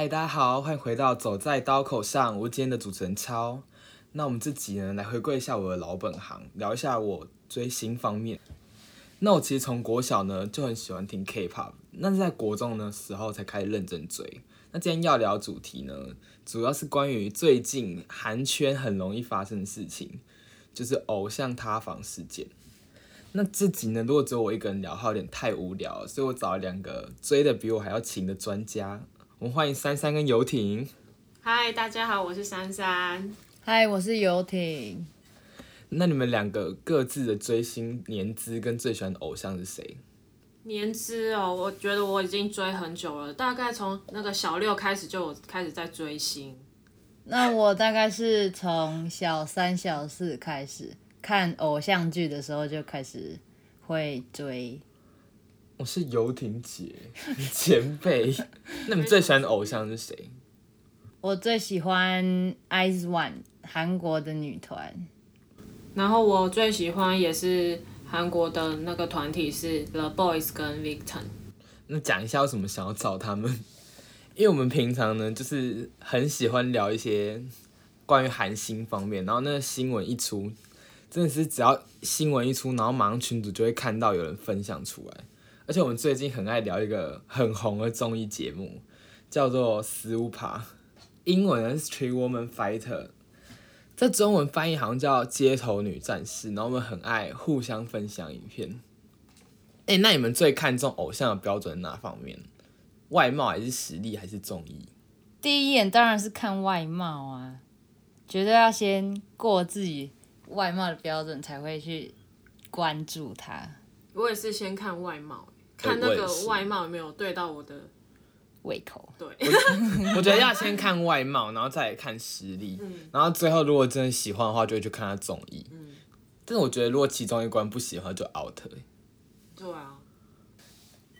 嗨，大家好，欢迎回到走在刀口上，我今天的主持人超。那我们这集呢，来回顾一下我的老本行，聊一下我追星方面。那我其实从国小呢就很喜欢听 K-pop，那是在国中的时候才开始认真追。那今天要聊主题呢，主要是关于最近韩圈很容易发生的事情，就是偶像塌房事件。那这集呢，如果只有我一个人聊，有点太无聊，所以我找了两个追的比我还要勤的专家。我们欢迎珊珊跟游艇。嗨，大家好，我是珊珊。嗨，我是游艇。那你们两个各自的追星年资跟最喜欢的偶像是谁？年资哦，我觉得我已经追很久了，大概从那个小六开始就开始在追星。那我大概是从小三、小四开始看偶像剧的时候就开始会追。我是游艇姐 前辈。那你最喜欢的偶像是谁？我最喜欢 IZ ONE 韩国的女团。然后我最喜欢也是韩国的那个团体是 The Boys 跟 Victon。那讲一下为什么想要找他们？因为我们平常呢就是很喜欢聊一些关于韩星方面，然后那个新闻一出，真的是只要新闻一出，然后马上群主就会看到有人分享出来。而且我们最近很爱聊一个很红的综艺节目，叫做《死乌爬》，英文是《Street Woman Fighter》。这中文翻译好像叫街头女战士，然后我们很爱互相分享影片。哎，那你们最看重偶像的标准哪方面？外貌还是实力还是综艺？第一眼当然是看外貌啊，绝对要先过自己外貌的标准才会去关注他。我也是先看外貌，看那个外貌有没有对到我的。胃口对，我觉得要先看外貌，然后再看实力，然后最后如果真的喜欢的话，就会去看他综艺。嗯，但是我觉得如果其中一关不喜欢，就 out。对啊。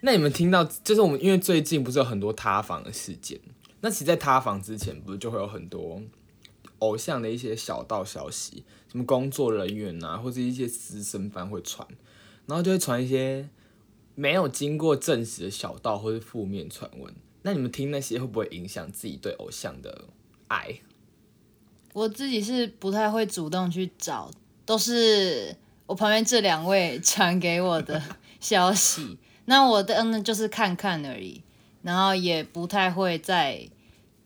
那你们听到，就是我们因为最近不是有很多塌房的事件，那其实在塌房之前，不是就会有很多偶像的一些小道消息，什么工作人员啊，或者一些私生饭会传，然后就会传一些没有经过证实的小道或是负面传闻。那你们听那些会不会影响自己对偶像的爱？我自己是不太会主动去找，都是我旁边这两位传给我的消息。那我的嗯，就是看看而已，然后也不太会在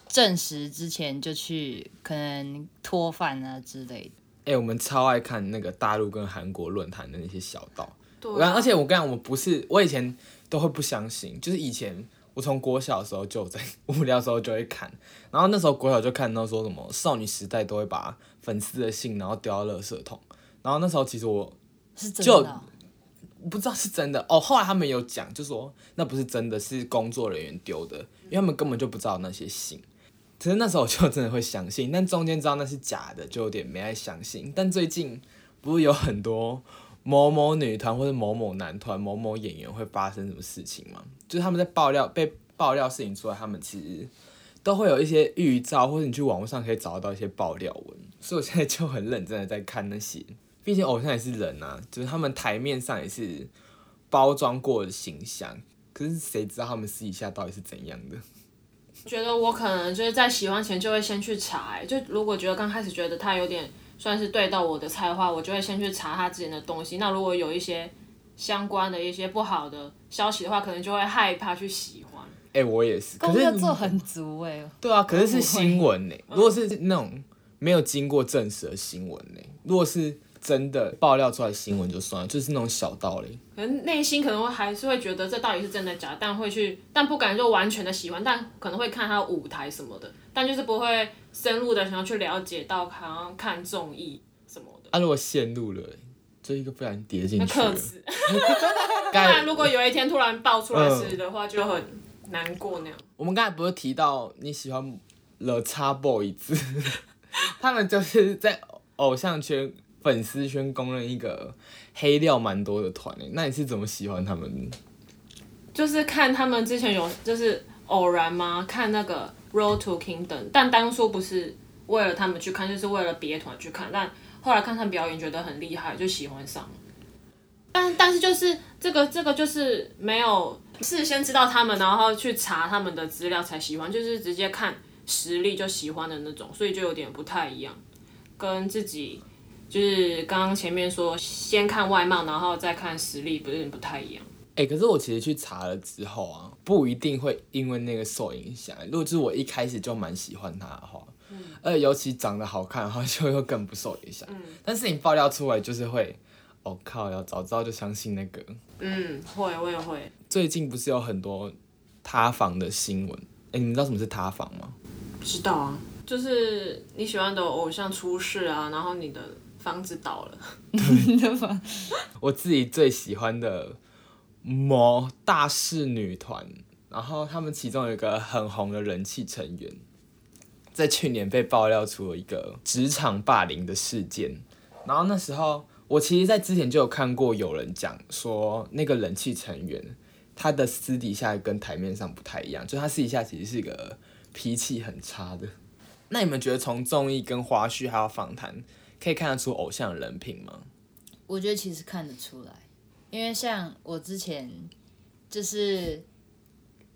证实之前就去可能脱饭啊之类的。哎，我们超爱看那个大陆跟韩国论坛的那些小道，对，而且我跟你讲，我不是我以前都会不相信，就是以前。我从国小的时候就在无聊的时候就会看，然后那时候国小就看到说什么少女时代都会把粉丝的信然后丢到垃圾桶，然后那时候其实我是真的，不知道是真的哦。后来他们有讲，就说那不是真的，是工作人员丢的，因为他们根本就不知道那些信。其实那时候我就真的会相信，但中间知道那是假的，就有点没爱相信。但最近不是有很多。某某女团或者某某男团、某某演员会发生什么事情吗？就是他们在爆料被爆料事情出来，他们其实都会有一些预兆，或者你去网络上可以找到一些爆料文。所以我现在就很认真的在看那些，毕竟偶像也是人啊，就是他们台面上也是包装过的形象，可是谁知道他们私底下到底是怎样的？觉得我可能就是在喜欢前就会先去查，就如果觉得刚开始觉得他有点。算是对到我的菜的话，我就会先去查他之前的东西。那如果有一些相关的一些不好的消息的话，可能就会害怕去喜欢。哎，我也是，可是做很足哎。对啊，可是是新闻呢。如果是那种没有经过证实的新闻呢，如果是真的爆料出来新闻就算了，就是那种小道理。可能内心可能会还是会觉得这到底是真的假，但会去，但不敢说完全的喜欢，但可能会看他舞台什么的，但就是不会。深入的想要去了解到，好像看综艺什么的。啊，如果陷入了，这一个不然跌进去。克死。不然如果有一天突然爆出来是的话，就很难过那样。我们刚才不是提到你喜欢 The X Boys，他们就是在偶像圈、粉丝圈公认一个黑料蛮多的团诶。那你是怎么喜欢他们？就是看他们之前有，就是偶然吗？看那个。Road to Kingdom，但当初不是为了他们去看，就是为了别团去看。但后来看他们表演，觉得很厉害，就喜欢上了。但但是就是这个这个就是没有事先知道他们，然后去查他们的资料才喜欢，就是直接看实力就喜欢的那种，所以就有点不太一样，跟自己就是刚刚前面说先看外貌，然后再看实力，不是不太一样。哎、可是我其实去查了之后啊，不一定会因为那个受影响。如果就是我一开始就蛮喜欢他的话，而且尤其长得好看的话，就会更不受影响。但是你爆料出来，就是会，哦靠，要早知道就相信那个。嗯，会，我也会。最近不是有很多塌房的新闻？哎、你们知道什么是塌房吗？知道啊，就是你喜欢的偶像出事啊，然后你的房子倒了。我自己最喜欢的某大势女团，然后他们其中有一个很红的人气成员，在去年被爆料出了一个职场霸凌的事件。然后那时候，我其实，在之前就有看过有人讲说，那个人气成员他的私底下跟台面上不太一样，就他私底下其实是一个脾气很差的。那你们觉得从综艺跟花絮还有访谈，可以看得出偶像人品吗？我觉得其实看得出来，因为像我之前就是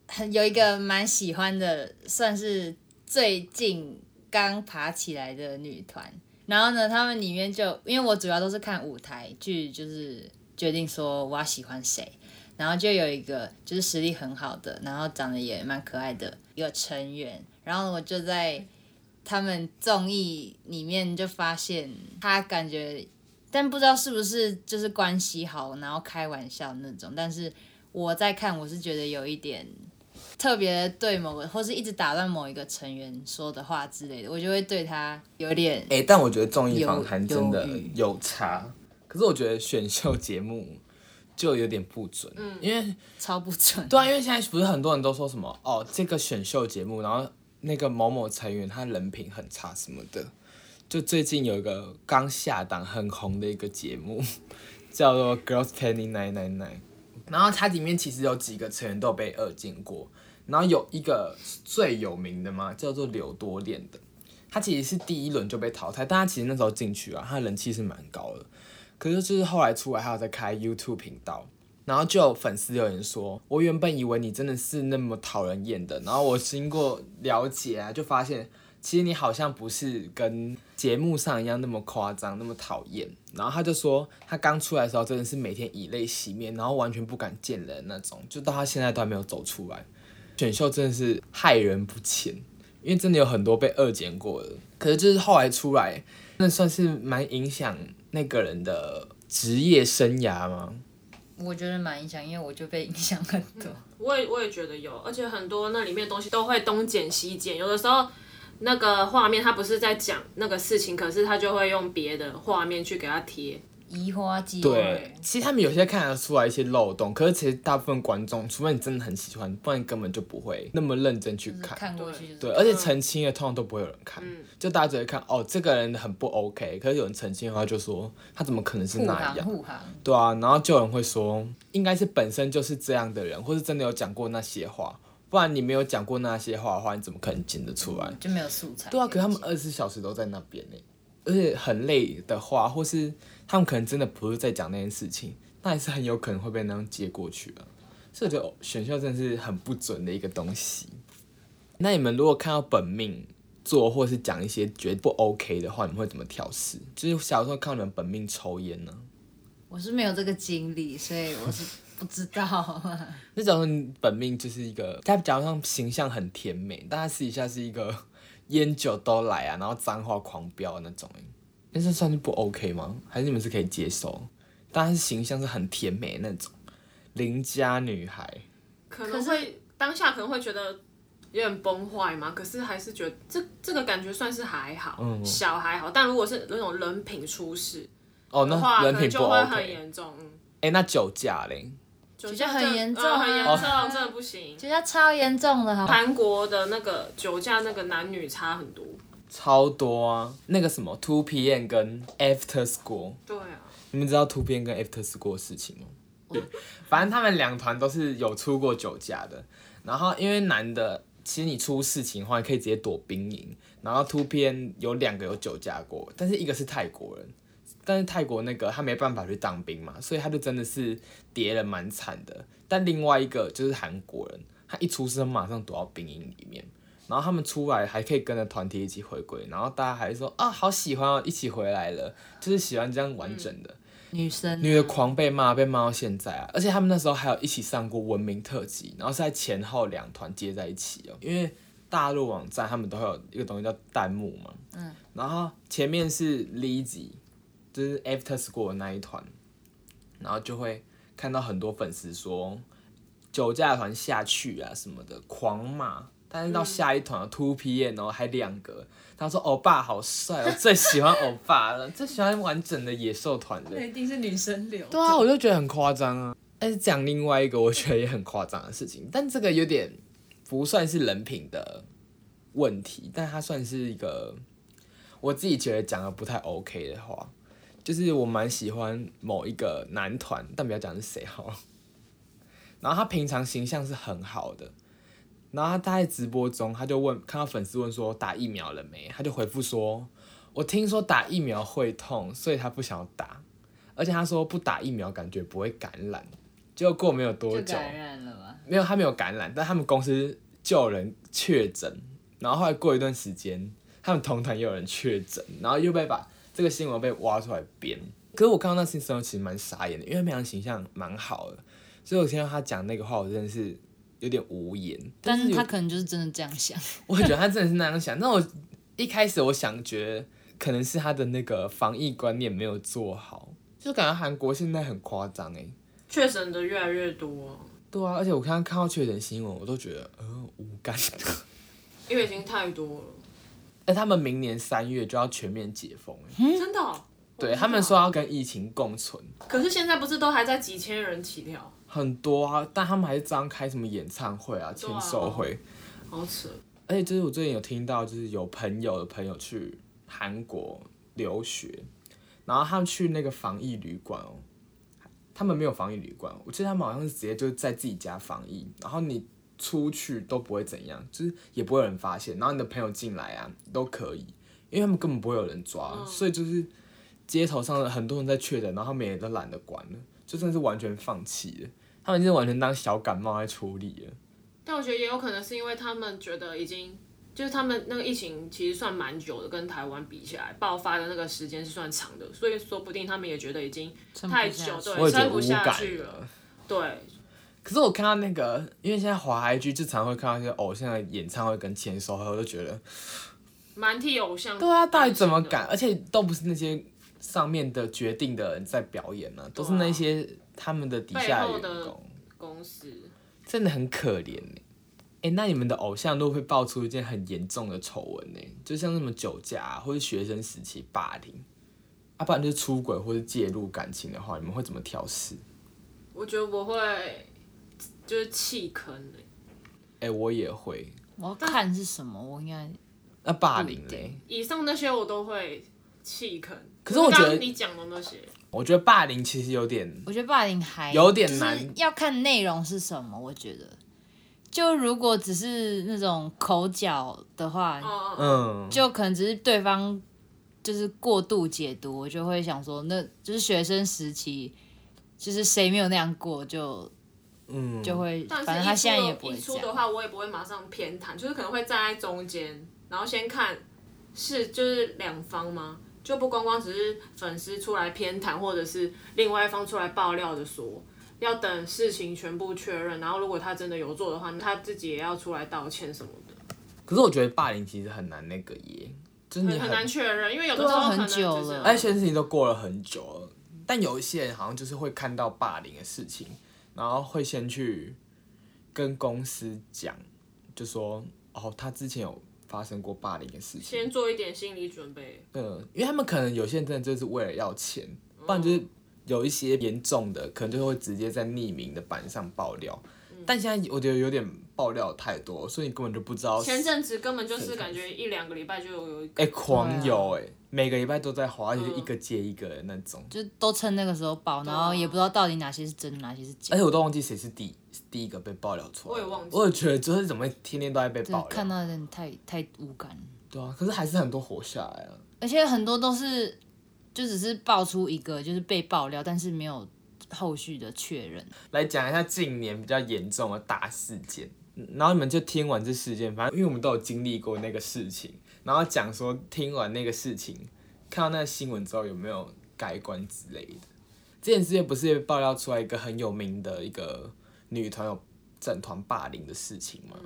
很有一个蛮喜欢的，算是最近刚爬起来的女团。然后呢，他们里面就因为我主要都是看舞台剧，就是决定说我要喜欢谁。然后就有一个就是实力很好的，然后长得也蛮可爱的一个成员。然后我就在他们综艺里面就发现他感觉但不知道是不是就是关系好，然后开玩笑那种。但是我在看，我是觉得有一点特别对某个，或是一直打断某一个成员说的话之类的，我就会对他有点哎、但我觉得综艺访谈真的有差，可是我觉得选秀节目就有点不准，嗯，因为超不准。对啊，因为现在不是很多人都说什么哦，这个选秀节目，然后那个某某成员他人品很差什么的，就最近有一个刚下档很红的一个节目，叫做《Girls Planning Nine Nine》，然后它里面其实有几个成员都被二进过，然后有一个最有名的嘛，叫做柳多恋的，他其实是第一轮就被淘汰，但他其实那时候进去啊，他人气是蛮高的，可是就是后来出来还有在开 YouTube 频道。然后就有粉丝留言说：“我原本以为你真的是那么讨人厌的，然后我经过了解啊，就发现其实你好像不是跟节目上一样那么夸张，那么讨厌。”然后他就说，他刚出来的时候真的是每天以泪洗面，然后完全不敢见人那种，就到他现在都还没有走出来。选秀真的是害人不浅，因为真的有很多被二检过的，可是就是后来出来，那算是蛮影响那个人的职业生涯吗？我觉得蛮影响，因为我就被影响很多。我也我也觉得有，而且很多那里面东西都会东剪西剪，有的时候那个画面他不是在讲那个事情，可是他就会用别的画面去给他贴。移花接对，其实他们有些看得出来一些漏洞，可是其实大部分观众，除非你真的很喜欢，不然根本就不会那么认真去看。看过去就是对，而且澄清的通常都不会有人看，嗯就大家只会看哦，这个人很不 OK，可是有人澄清的话就说他怎么可能是护那样？护航。对啊，然后就有人会说，应该是本身就是这样的人，或是真的有讲过那些话，不然你没有讲过那些话的话，你怎么可能剪得出来？就没有素材。对啊，可是他们二十四小时都在那边呢，而且很累的话，或是他们可能真的不是在讲那件事情，那也是很有可能会被那样接过去啊。所以我觉得选秀真的是很不准的一个东西。那你们如果看到本命做或是讲一些觉得不 OK 的话，你们会怎么调试？就是小时候看到你们本命抽烟呢？我是没有这个经历，所以我是不知道。那假如说你本命就是一个，他假如上形象很甜美，但他私底下是一个烟酒都来啊，然后脏话狂飙那种，欸那这算是不 OK 吗？还是你们是可以接受？但他是形象是很甜美那种邻家女孩，可能会当下可能会觉得有点崩坏嘛，可是还是觉得这这个感觉算是还好，嗯小还好。但如果是那种人品出事哦，那人可能品不就会很。严重。嗯，哎、那酒驾嘞？酒驾很严重嗯很严啊重，真的不行。酒驾超严重的。韩国的那个酒驾，那个男女差很多。超多啊！那个什么 Two PM 跟 After School，对啊，你们知道 Two PM 跟 After School 的事情吗？对，反正他们两团都是有出过酒驾的。然后因为男的，其实你出事情的话，你可以直接躲兵营。然后 Two PM 有两个有酒驾过，但是一个是泰国人，但是泰国那个他没办法去当兵嘛，所以他就真的是跌了蛮惨的。但另外一个就是韩国人，他一出生马上躲到兵营里面，然后他们出来还可以跟着团体一起回归，然后大家还说啊好喜欢哦，一起回来了，就是喜欢这样完整的。女生女的狂被骂，被骂到现在啊！而且他们那时候还有一起上过《文明特辑》，然后是在前后两团接在一起哦。因为大陆网站他们都会有一个东西叫弹幕嘛，嗯，然后前面是 Lizzy，就是 After School 的那一团，然后就会看到很多粉丝说酒驾团下去啊什么的，狂骂。但是到下一团 Two PM，然后还两个。他说：“欧巴好帅，我 最喜欢欧巴了，最喜欢完整的野兽团的。”那一定是女生流。对啊，我就觉得很夸张啊。但是讲另外一个我觉得也很夸张的事情，但这个有点不算是人品的问题，但它算是一个我自己觉得讲的不太 OK 的话，就是我蛮喜欢某一个男团，但不要讲是谁好。然后他平常形象是很好的。然后他在直播中，他就问，看到粉丝问说打疫苗了没？他就回复说，我听说打疫苗会痛，所以他不想打。而且他说不打疫苗感觉不会感染。结果过没有多久，感染了吗？没有，他没有感染，但他们公司就有人确诊。然后后来过一段时间，他们同团也有人确诊，然后又被把这个新闻被挖出来编。可是我看到那新闻其实蛮傻眼的，因为平常形象蛮好的，所以我听到他讲那个话，我真的是。有点无言，但是他可能就是真的这样想。我觉得他真的是那样想。那我一开始我想觉得可能是他的那个防疫观念没有做好，就感觉韩国现在很夸张哎，确诊的越来越多。对啊，而且我刚刚看到确诊新闻，我都觉得呃无感，因为已经太多了。哎，他们明年三月就要全面解封真的？对他们说要跟疫情共存。可是现在不是都还在几千人起跳？很多啊，但他们还是张开什么演唱会啊、签售会，好扯。而且就是我最近有听到，就是有朋友的朋友去韩国留学，然后他们去那个防疫旅馆哦，他们没有防疫旅馆，我记得他们好像是直接就是在自己家防疫，然后你出去都不会怎样，就是也不会有人发现，然后你的朋友进来啊都可以，因为他们根本不会有人抓，所以就是街头上的很多人在确诊，然后他们也都懒得管了，就算是完全放弃了。他们已经完全当小感冒在处理了，但我觉得也有可能是因为他们觉得已经，就是他们那个疫情其实算蛮久的，跟台湾比起来，爆发的那个时间是算长的，所以说不定他们也觉得已经太久，对，撑不下去了。对。可是我看到那个，因为现在华 IG 就常会看到一些偶像的演唱会跟签售会，我就觉得蛮替偶像。对啊，到底怎么敢？而且都不是那些上面的决定的人在表演呢，都是那些。他们的底下员工公司真的很可怜呢。哎，那你们的偶像都会爆出一件很严重的丑闻呢？就像什么酒驾啊或者学生时期霸凌，啊，不然就是出轨或者介入感情的话，你们会怎么调试？我觉得我会就是弃坑嘞。哎，我也会。我要看是什么，我应该那霸凌嘞。以上那些我都会弃坑。可是我觉得你讲的那些。我觉得霸凌其实有点，我觉得霸凌还有点难，要看内容是什么。我觉得，就如果只是那种口角的话，嗯，就可能只是对方就是过度解读，我就会想说，那就是学生时期，就是谁没有那样过，就嗯，就会，反正他现在也不会出的话，我也不会马上偏袒，就是可能会站在中间，然后先看是就是两方吗？就不光光只是粉丝出来偏袒，或者是另外一方出来爆料的说，要等事情全部确认，然后如果他真的有做的话，他自己也要出来道歉什么的。可是我觉得霸凌其实很难那个耶，真的很难确认，因为有的时候很久了，而且事情都过了很久了。但有一些人好像就是会看到霸凌的事情，然后会先去跟公司讲，就说哦，他之前有。发生过霸凌的事情，先做一点心理准备。嗯，因为他们可能有些人真的就是为了要钱，不然就是有一些严重的，可能就会直接在匿名的板上爆料。但现在我觉得有点爆料太多，所以你根本就不知道。前阵子根本就是感觉一两个礼拜就有哎狂有哎，每个礼拜都在滑，而且一个接一个的那种，就都趁那个时候爆，然后也不知道到底哪些是真，哪些是假。而且我都忘记谁是第第一个被爆料出来。我也忘记。我也觉得就是怎么天天都在被爆料，看到人太太无感。对啊，可是还是很多活下来了。而且很多都是就只是爆出一个就是被爆料，但是没有后续的确认。来讲一下近年比较严重的大事件，然后你们就听完这事件，反正因为我们都有经历过那个事情，然后讲说听完那个事情，看到那个新闻之后有没有改观之类的。这件事情不是被爆料出来一个很有名的一个女团有整团霸凌的事情吗？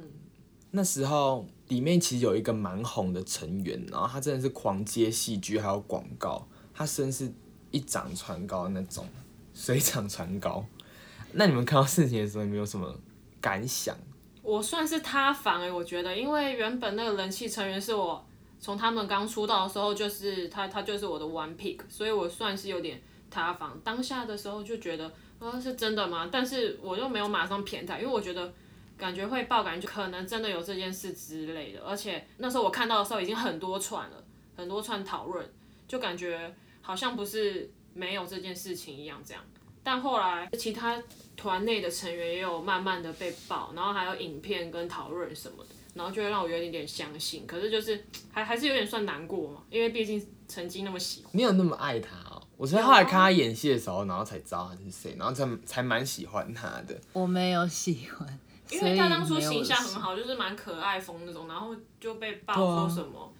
那时候里面其实有一个蛮红的成员，然后他真的是狂接戏剧还有广告，他身是一掌船高的那种，水涨船高。那你们看到事情的时候，有没有什么感想？我算是塌房哎、我觉得，因为原本那个人气成员是我从他们刚出道的时候，就是他他就是我的 one pick，所以我算是有点塌房。当下的时候就觉得，呃，是真的吗？但是我又没有马上偏袒，因为我觉得感觉会爆，感觉可能真的有这件事之类的。而且那时候我看到的时候已经很多串了，很多串讨论，就感觉好像不是没有这件事情一样这样。但后来其他团内的成员也有慢慢的被爆，然后还有影片跟讨论什么的，然后就会让我有一点点相信，可是就是还还是有点算难过嘛，因为毕竟曾经那么喜欢。你有那么爱他哦？我是后来看他演戏的时候，然后才知道他是谁，然后才才蛮喜欢他的。我没有喜欢，因为他当初形象很好，就是蛮可爱风那种，然后就被爆说什么、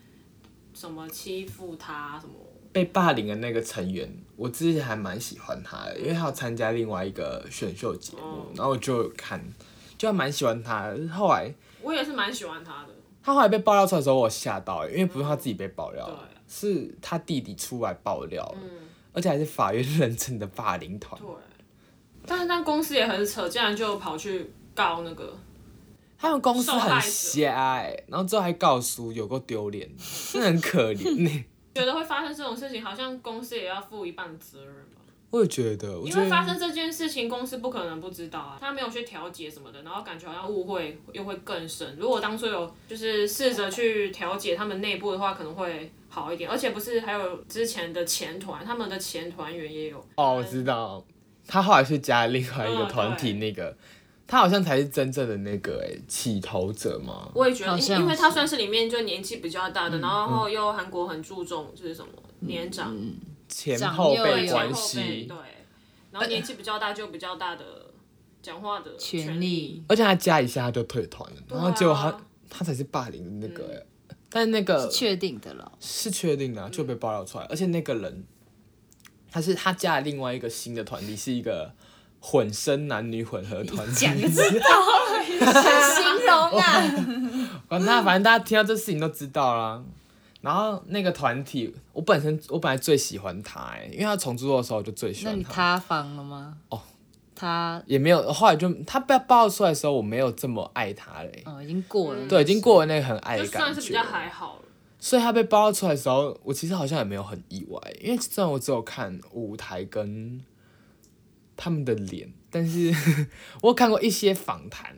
什么欺负他什么，被霸凌的那个成员，我之前还蛮喜欢他的，因为他有参加另外一个选秀节目，然后我就看，就还蛮喜欢他的。后来我也是蛮喜欢他的。他后来被爆料出来的时候，我吓到，因为不是他自己被爆料，对是他弟弟出来爆料，嗯而且还是法院认证的霸凌团。对，但是但公司也很扯，竟然就跑去告那个，他们公司很瞎哎、然后之后还告诉，有够丢脸，真的很可怜呢。觉得会发生这种事情，好像公司也要负一半的责任吧。我也觉得，因为发生这件事情，公司不可能不知道啊，他没有去调解什么的，然后感觉好像误会又会更深。如果当初有就是试着去调解他们内部的话，可能会好一点。而且不是还有之前的前团，他们的前团员也有哦，我知道，他后来去加另外一个嗯团体，那个、他好像才是真正的那个哎、起头者嘛。我也觉得，因像因为他算是里面就年纪比较大的，然后又韩国很注重就是什么年长。前长幼有后辈关后辈系对，，然后年纪比较大就比较大的讲话的权利。利而且他加一下他就退团了，然后结果他、啊他才是霸凌的那个哎、但那个确定的了。是确定的啊、就被爆料出来，而且那个人他是他加了另外一个新的团体，是一个混声男女混合团体。讲就知道了，形容啊。反正大家反正大家听到这事情都知道啦。然后那个团体，我本身我本来最喜欢他哎、因为他重组的时候我就最喜那你欢他。塌房了吗？哦，他也没有，后来就他被爆出来的时候，我没有这么爱他嘞、哦已经过了，对，已经过了那个很爱的感觉。算是比较还好了。所以他被爆出来的时候，我其实好像也没有很意外，因为虽然我只有看舞台跟他们的脸，但是 我有看过一些访谈，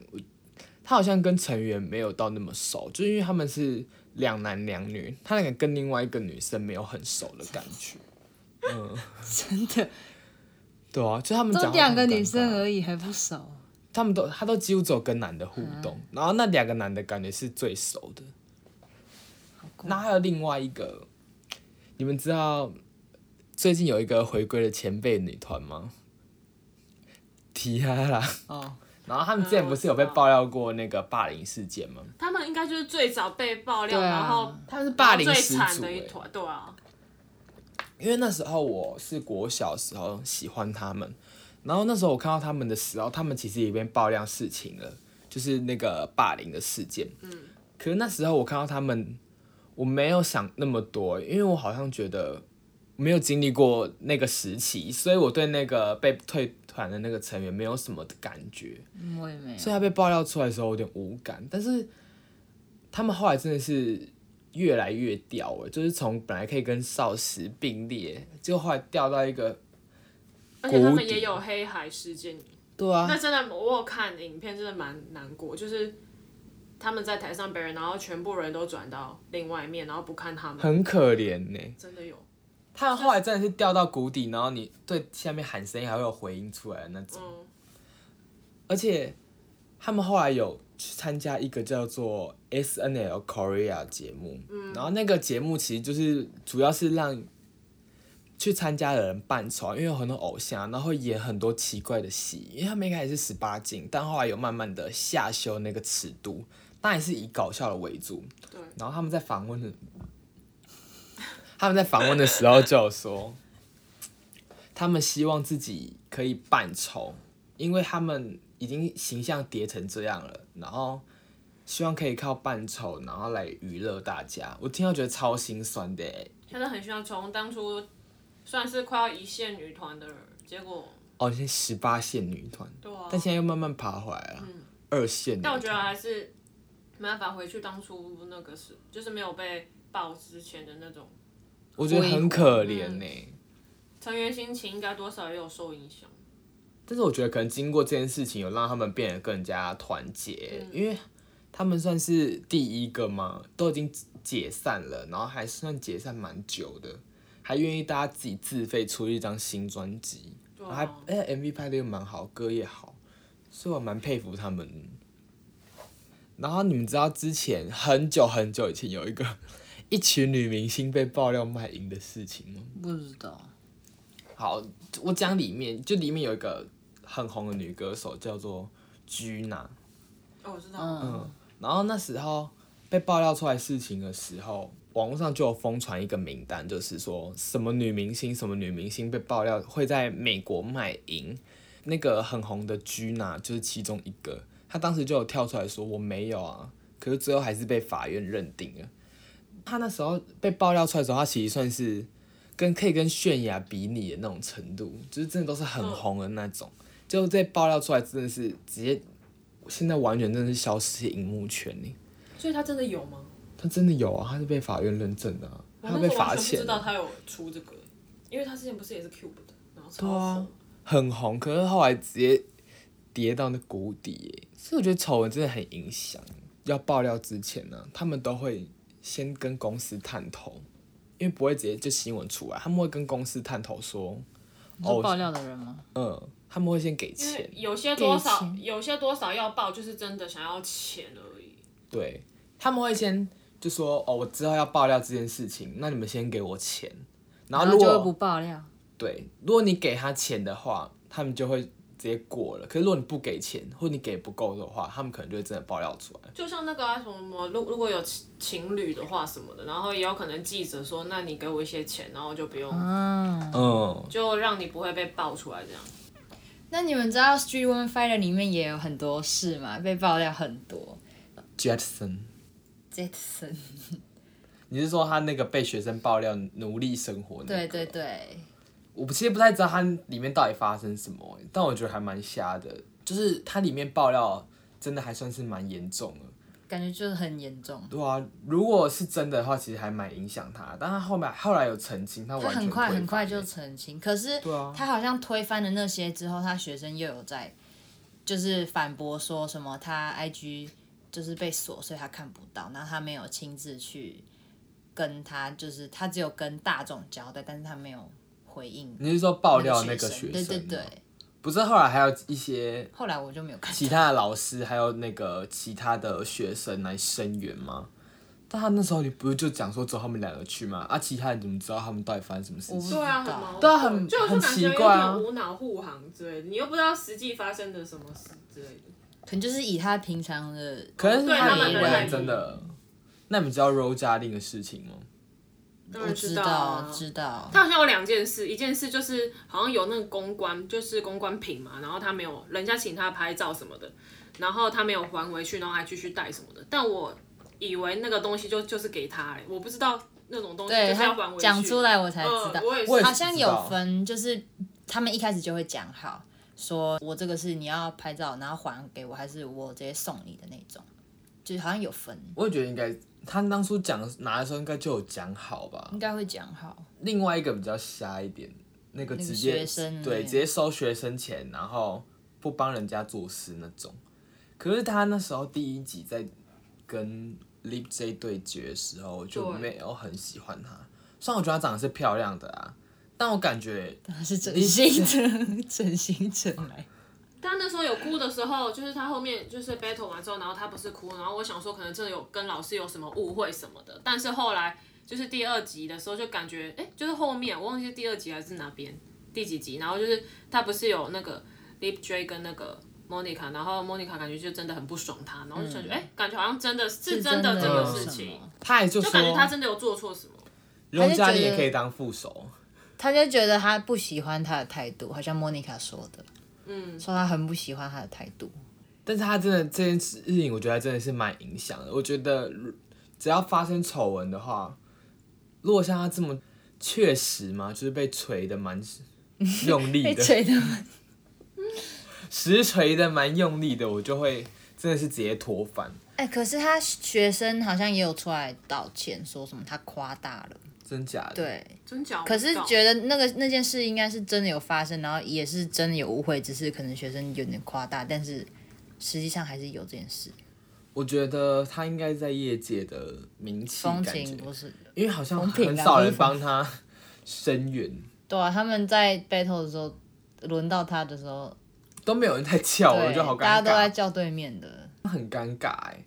他好像跟成员没有到那么熟，就是因为他们是两男两女，他那个跟另外一个女生没有很熟的感觉。嗯真的对啊，就他们都讲话两个女生而已，还不熟。他们都他都几乎只有跟男的互动，然后那两个男的感觉是最熟的。那还有另外一个，你们知道最近有一个回归的前辈女团吗？提哈啦，哦，然后他们之前不是有被爆料过那个霸凌事件吗？他们应该就是最早被爆料，啊然后他们是霸凌最始惨祖、欸，的一团，对啊，因为那时候我是国小时候喜欢他们，然后那时候我看到他们的时候，他们其实也被爆料事情了，就是那个霸凌的事件。嗯。可是那时候我看到他们，我没有想那么多，因为我好像觉得没有经历过那个时期，所以我对那个被退团的那个成员没有什么的感觉。嗯我也没有。所以他被爆料出来的时候有点无感，但是他们后来真的是越来越掉了，就是从本来可以跟少时并列，结果后来掉到一个，而且他们也有黑海事件，对啊，那真的我有看影片，真的蛮难过，就是他们在台上表演，然后全部人都转到另外一面，然后不看他们，很可怜呢。真的有。他们后来真的是掉到谷底，然后你对下面喊声音还会有回音出来的那种，嗯，而且他们后来有去参加一个叫做 S N L Korea 节目，然后那个节目其实就是主要是让去参加的人扮丑，因为有很多偶像，然后会演很多奇怪的戏。因为他们一开始是十八禁，但后来有慢慢的下修那个尺度，当然是以搞笑的为主。对，然后他们在访问的，他们在访问的时候就有说，他们希望自己可以扮丑，因为他们已经形象叠成这样了，然后希望可以靠扮丑，然后来娱乐大家。我听到觉得超心酸的欸，真的很希望从当初算是快要一线女团的人，结果哦，现在十八线女团，对啊，但现在又慢慢爬回来了，二线但我觉得。还是没办法回去当初那个是，就是没有被爆之前的那种我觉得很可怜呢、成员心情，应该多少也有受影响。但是我觉得可能经过这件事情，有让他们变得更加团结，嗯。因为他们算是第一个嘛，都已经解散了，然后还算解散蛮久的，还愿意大家自己自费出一张新专辑，对然后还啊，哎、MV 拍的又蛮好，歌也好，所以我蛮佩服他们。然后你们知道之前很久很久以前有一个一群女明星被爆料卖淫的事情吗？不知道，好，我讲里面，就里面有一个很红的女歌手叫做 Gina，哦，我知道，嗯，然后那时候被爆料出来事情的时候，网络上就有疯传一个名单，就是说什么女明星什么女明星被爆料会在美国卖淫，那个很红的 Gina 就是其中一个，她当时就有跳出来说我没有啊，可是最后还是被法院认定了。她那时候被爆料出来的时候，他其实算是跟可以跟泫雅比拟的那种程度，就是真的都是很红的那种。就这爆料出来，真的是直接，现在完全真的是消失荧幕圈里。所以他真的有吗？他真的有啊，他是被法院认证的、他被那时候完全罚钱啊，不知道他有出这个，因为他之前不是也是 Cube 的，然后超对啊，很红，可是后来直接跌到那谷底耶，所以我觉得丑闻真的很影响。要爆料之前呢、他们都会先跟公司探头，因为不会直接就新闻出来，他们会跟公司探头说，哦爆料的人吗？嗯，他们会先给钱，有些多少有些多少要报，就是真的想要钱而已。对，他们会先就说，哦，我知道要爆料这件事情，那你们先给我钱，然后如果就会不爆料，对，如果你给他钱的话，他们就会直接过了。可是如果你不给钱，或你给不够的话，他们可能就会真的爆料出来。就像那个啊什么什么，如如果有情情侣的话什么的，然后也有可能记者说，那你给我一些钱，然后就不用，嗯。嗯，就让你不会被爆出来这样。那你们知道《Street Woman Fighter》里面也有很多事嘛？被爆料很多。Jetson，Jetson，你是说他那个被学生爆料奴隶生活、那个？对对对，我其实不太知道它里面到底发生什么，但我觉得还蛮瞎的。就是它里面爆料真的还算是蛮严重的。感觉就是很严重。对啊，如果是真的话，其实还蛮影响他。但他后面后来有澄清，他他完全很快很快就澄清，可是他好像推翻了那些之后，他学生又有在就是反驳说什么他 IG 就是被锁，所以他看不到，然后他没有亲自去跟他，就是他只有跟大众交代，但是他没有回应你是说爆料那那个学学生？对对对。。不是后来还有一些后来我就没有看其他的老师，还有那个其他的学生来声援吗？但他那时候你不是就讲说只有他们两个去吗？啊，其他人怎么知道他们到底发生什么事情？对啊，很矛盾对啊很很就是感觉有奇怪啊无脑护航之类的，你又不知道实际发生的什么事之类的。可能就是以他平常的，可能是对他们为真的。那你们知道令的事情吗？我当然知道。啊知道，他好像有两件事，一件事就是好像有那个公关，就是公关品嘛，然后他没有，人家请他拍照什么的，然后他没有还回去，然后还继续带什么的。但我以为那个东西就就是给他、欸，我不知道那种东西对他就是要还回去。讲出来我才知道我也是。好像有分，就是他们一开始就会讲好，说我这个是你要拍照，然后还给我，还是我直接送你的那种，就是好像有分，我也觉得应该，他当初讲拿的时候应该就有讲好吧。应该会讲好。另外一个比较瞎一点，那个那个直接对直接收学生钱，然后不帮人家做事那种。可是他那时候第一集在跟 Lip J 对决的时候，我就没有很喜欢他。虽然我觉得他长得是漂亮的啊，但我感觉他是整形成 整形成来，他那时候有哭的时候，就是他后面就是 battle 完之后，然后他不是哭，然后我想说可能真的有跟老师有什么误会什么的，但是后来就是第二集的时候就感觉，哎、就是后面我忘记是第二集还是哪边第几集，然后就是他不是有那个 Lip J 跟那个 Monica，然后 Monica 感觉就真的很不爽他，然后就感觉，哎、感觉好像真的是真的这个事情。么，他也就说就感觉他真的有做错什么。荣嘉玲他就觉得也可以当副手，他就觉得他不喜欢他的态度，好像莫妮卡说的，嗯，说他很不喜欢他的态度。但是他真的这件事情，我觉得真的是蛮影响的。我觉得只要发生丑闻的话，如果像他这么确实嘛，就是被锤的蛮用力的，被吹的，实锤的蛮用力的，我就会真的是直接脱反，哎、可是他学生好像也有出来道歉，说什么他夸大了，真假的？，对。真假？可是觉得那个那件事应该是真的有发生，然后也是真的有误会，只是可能学生有点夸大，但是实际上还是有这件事。我觉得他应该在业界的名气风感觉情，不是，因为好像很少人帮他声援，对啊，他们在 battle 的时候，轮到他的时候，都没有人在叫，我就，好尴尬大家都在，叫对面的。很尴尬哎。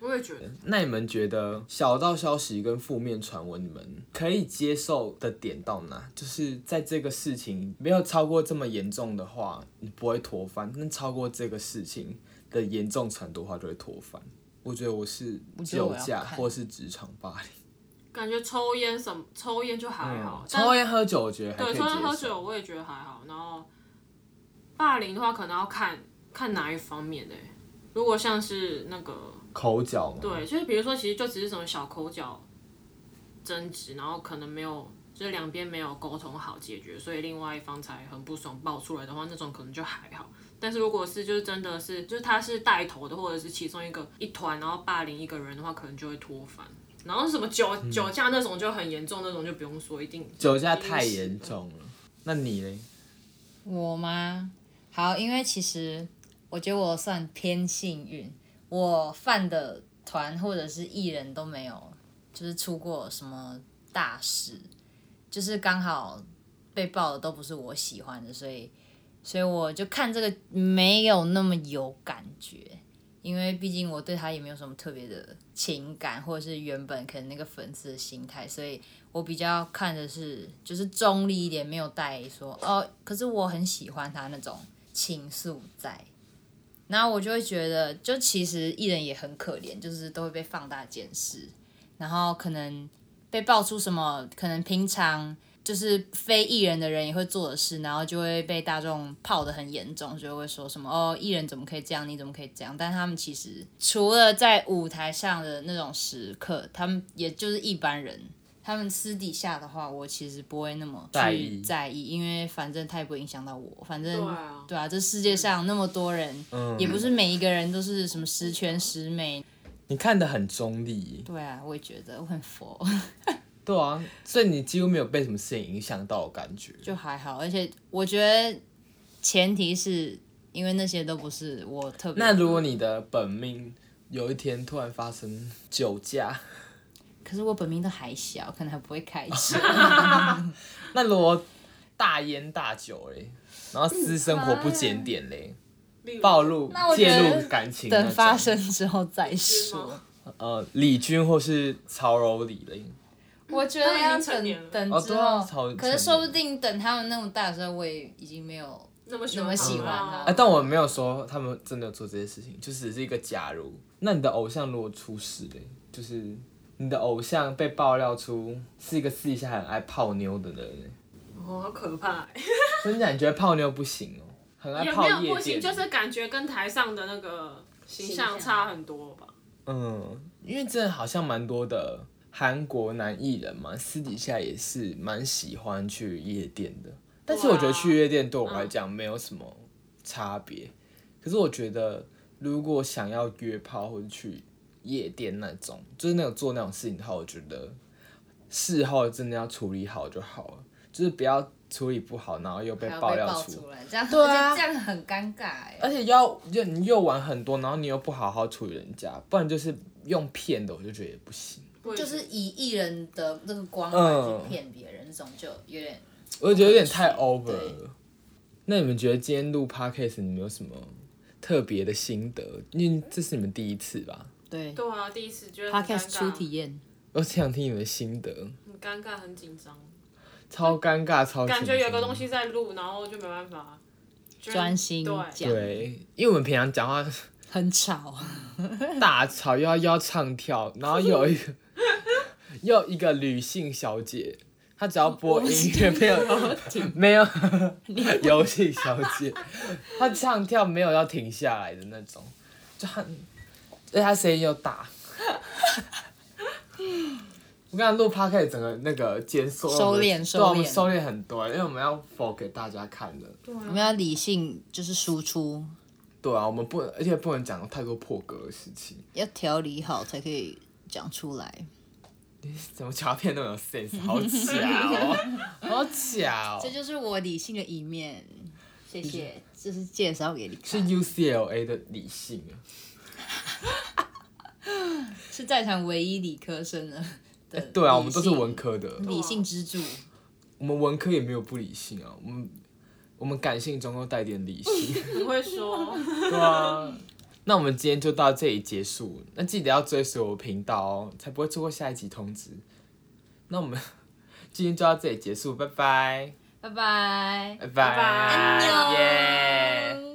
我也觉得，那你们觉得小道消息跟负面传闻，你们可以接受的点到哪？就是在这个事情没有超过这么严重的话，你不会脱翻；但超过这个事情的严重程度的话，就会脱翻。我觉得我是酒驾或是职场霸凌，感觉抽烟什么抽烟就还好，嗯抽烟喝酒我觉得还可对，抽烟喝。酒我也觉得还好。然后霸凌的话，可能要看看哪一方面的、如果像是那个，口角嘛，对，就是比如说，其实就只是什么小口角争执，然后可能没有，就是两边没有沟通好解决，所以另外一方才很不爽爆出来的话，那种可能就还好。但是如果是就是真的是就是他是带头的，或者是其中一个一团，然后霸凌一个人的话，可能就会脱饭。然后什么酒酒驾那种就很严重，那种就不用说，一定酒驾太严重了。那你嘞？我吗？好，因为其实我觉得我算偏幸运，我犯的团或者是艺人都没有，就是出过什么大事，就是刚好被爆的都不是我喜欢的，所以所以我就看这个没有那么有感觉，因为毕竟我对他也没有什么特别的情感，或者是原本可能那个粉丝的心态，所以我比较看的是就是中立一点，没有带说哦，可是我很喜欢他那种情愫在。然后我就会觉得，就其实艺人也很可怜，就是都会被放大检视，然后可能被爆出什么，可能平常就是非艺人的人也会做的事，然后就会被大众泡得很严重，就会说什么哦，艺人怎么可以这样，你怎么可以这样？但他们其实除了在舞台上的那种时刻，他们也就是一般人。他们私底下的话，我其实不会那么去在意在意，因为反正他也不会影响到我。反正对啊对啊，这世界上那么多人，嗯也不是每一个人都是什么十全十美。你看的很中立，对啊，我也觉得我很佛，对啊，所以你几乎没有被什么事情影响到，的感觉。就还好。而且我觉得前提是因为那些都不是我特别。那如果你的本命有一天突然发生酒驾，可是我本命都还小，可能还不会开车。那如果大烟大酒嘞，然后私生活不检点嘞，暴露那我觉介得入感情那种，等发生之后再是说。呃李军或是曹柔李嘞，我觉得他们已要经成年了等等之哦对啊后，超可是说不定等他们那么大的时候，我也已经没有。那么喜那么喜欢他他哎、但我没有说他们真的有做这些事情，就只是一个假如。那你的偶像如果出事嘞，就是你的偶像被爆料出是一个私底下很爱泡妞的人，哦，好可怕、欸，真的你觉得泡妞不行哦？很爱也泡没有不行，就是感觉跟台上的那个形象差很多吧。嗯，因为真的好像蛮多的韩国男艺人嘛，私底下也是蛮喜欢去夜店的。但是我觉得去夜店对我来讲没有什么差别。可是我觉得如果想要约炮或者去夜店那种，就是那种做那种事情的话，我觉得事后真的要处理好就好了，就是不要处理不好，然后又被爆料出爆出来，这样对啊这样很尴尬哎。而且要就你又玩很多，然后你又不好好处理人家，不然就是用骗的，我就觉得也不行。就是以艺人的那个光嗯环去骗别人，这种就有点我就觉得有点太 over 了。那你们觉得今天录 podcast 你们有什么特别的心得？因为这是你们第一次吧？对。对啊，第一次觉得很 Podcast 初尬。体验，我想听你们的心得，很尴尬，很紧张，超尴尬，超感觉有个东西。在录，然后就没办法。专心对。讲，对，因为我们平常讲话很吵，大吵，又要又要唱跳，然后有一个 又一个女性小姐，她只要播音乐没有没有游戏小姐，她唱跳没有要停下来的那种，就很，而且她声音又大。我刚才录 p o d c a 整个那个减缩收敛对啊我们收敛收敛很多，因为我们要否给大家看的。对我们要理性，就是输出，对啊，我们不能，而且不能讲太多破格的事情。要调理好才可以讲出来。怎么卡片那么有 sense？好假哦，好假哦这。就是我理性的一面，谢谢，这是介绍给你是，UCLA 的理性啊。是在场唯一理科生的。的对啊，我们都是文科的，理性支柱，我们文科也没有不理性啊。我们我们感性中都带点理性。你会说，对啊。那我们今天就到这里结束，那记得要追随我频道哦，才不会错过下一集通知。那我们 今天就到这里结束，拜拜，拜拜。拜拜拜，耶。